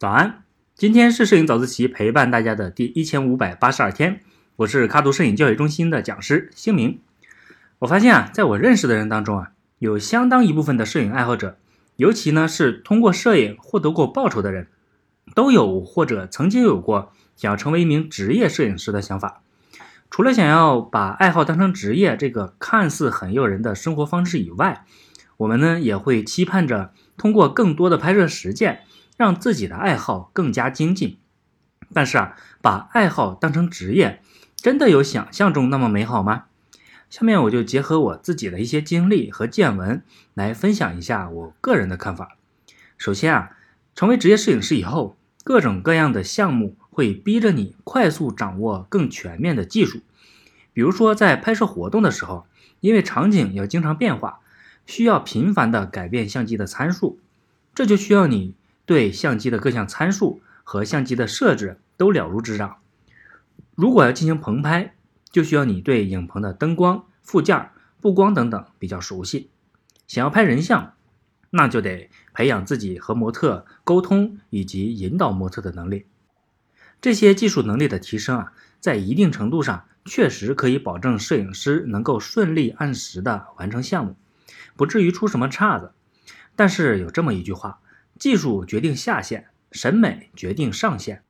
早安，今天是摄影早自习陪伴大家的第一千五百八十二天，我是卡图摄影教育中心的讲师星明。我发现啊，在我认识的人当中啊，有相当一部分的摄影爱好者，尤其呢是通过摄影获得过报酬的人，都有或者曾经有过想要成为一名职业摄影师的想法。除了想要把爱好当成职业这个看似很诱人的生活方式以外，我们呢也会期盼着通过更多的拍摄实践。让自己的爱好更加精进，但是啊，把爱好当成职业，真的有想象中那么美好吗？下面我就结合我自己的一些经历和见闻来分享一下我个人的看法。首先啊，成为职业摄影师以后，各种各样的项目会逼着你快速掌握更全面的技术。比如说在拍摄活动的时候，因为场景要经常变化，需要频繁的改变相机的参数，这就需要你。对相机的各项参数和相机的设置都了如指掌。如果要进行棚拍，就需要你对影棚的灯光、附件、布光等等比较熟悉。想要拍人像，那就得培养自己和模特沟通以及引导模特的能力。这些技术能力的提升啊，在一定程度上确实可以保证摄影师能够顺利按时的完成项目，不至于出什么岔子。但是有这么一句话。技术决定下限，审美决定上限，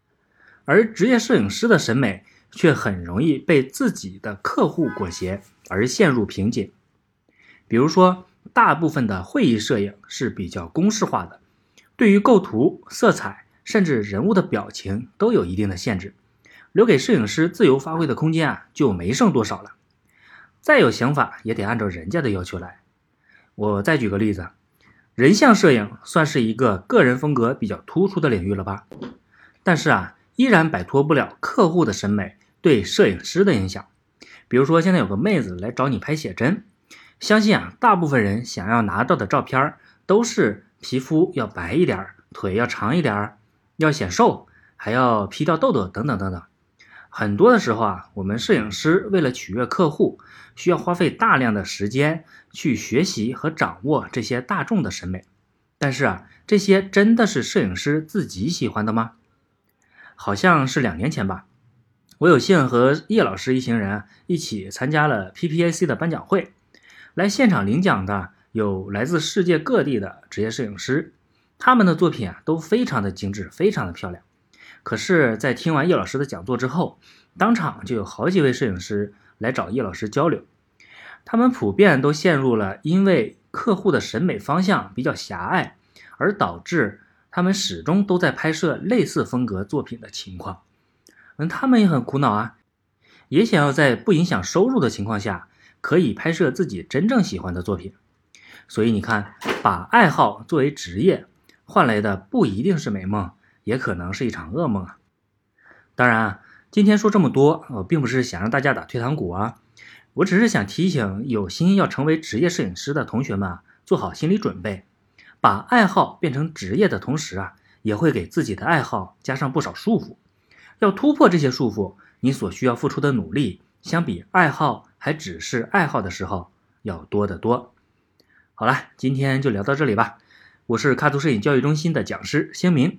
而职业摄影师的审美却很容易被自己的客户裹挟而陷入瓶颈。比如说，大部分的会议摄影是比较公式化的，对于构图、色彩，甚至人物的表情都有一定的限制，留给摄影师自由发挥的空间啊就没剩多少了。再有想法也得按照人家的要求来。我再举个例子。人像摄影算是一个个人风格比较突出的领域了吧？但是啊，依然摆脱不了客户的审美对摄影师的影响。比如说，现在有个妹子来找你拍写真，相信啊，大部分人想要拿到的照片都是皮肤要白一点，腿要长一点，要显瘦，还要 P 掉痘痘等等等等。很多的时候啊，我们摄影师为了取悦客户，需要花费大量的时间去学习和掌握这些大众的审美。但是啊，这些真的是摄影师自己喜欢的吗？好像是两年前吧，我有幸和叶老师一行人一起参加了 PPAC 的颁奖会，来现场领奖的有来自世界各地的职业摄影师，他们的作品啊都非常的精致，非常的漂亮。可是，在听完叶老师的讲座之后，当场就有好几位摄影师来找叶老师交流。他们普遍都陷入了因为客户的审美方向比较狭隘，而导致他们始终都在拍摄类似风格作品的情况。嗯，他们也很苦恼啊，也想要在不影响收入的情况下，可以拍摄自己真正喜欢的作品。所以你看，把爱好作为职业，换来的不一定是美梦。也可能是一场噩梦啊！当然啊，今天说这么多，我并不是想让大家打退堂鼓啊，我只是想提醒有心要成为职业摄影师的同学们啊，做好心理准备，把爱好变成职业的同时啊，也会给自己的爱好加上不少束缚。要突破这些束缚，你所需要付出的努力，相比爱好还只是爱好的时候要多得多。好了，今天就聊到这里吧。我是卡图摄影教育中心的讲师星明。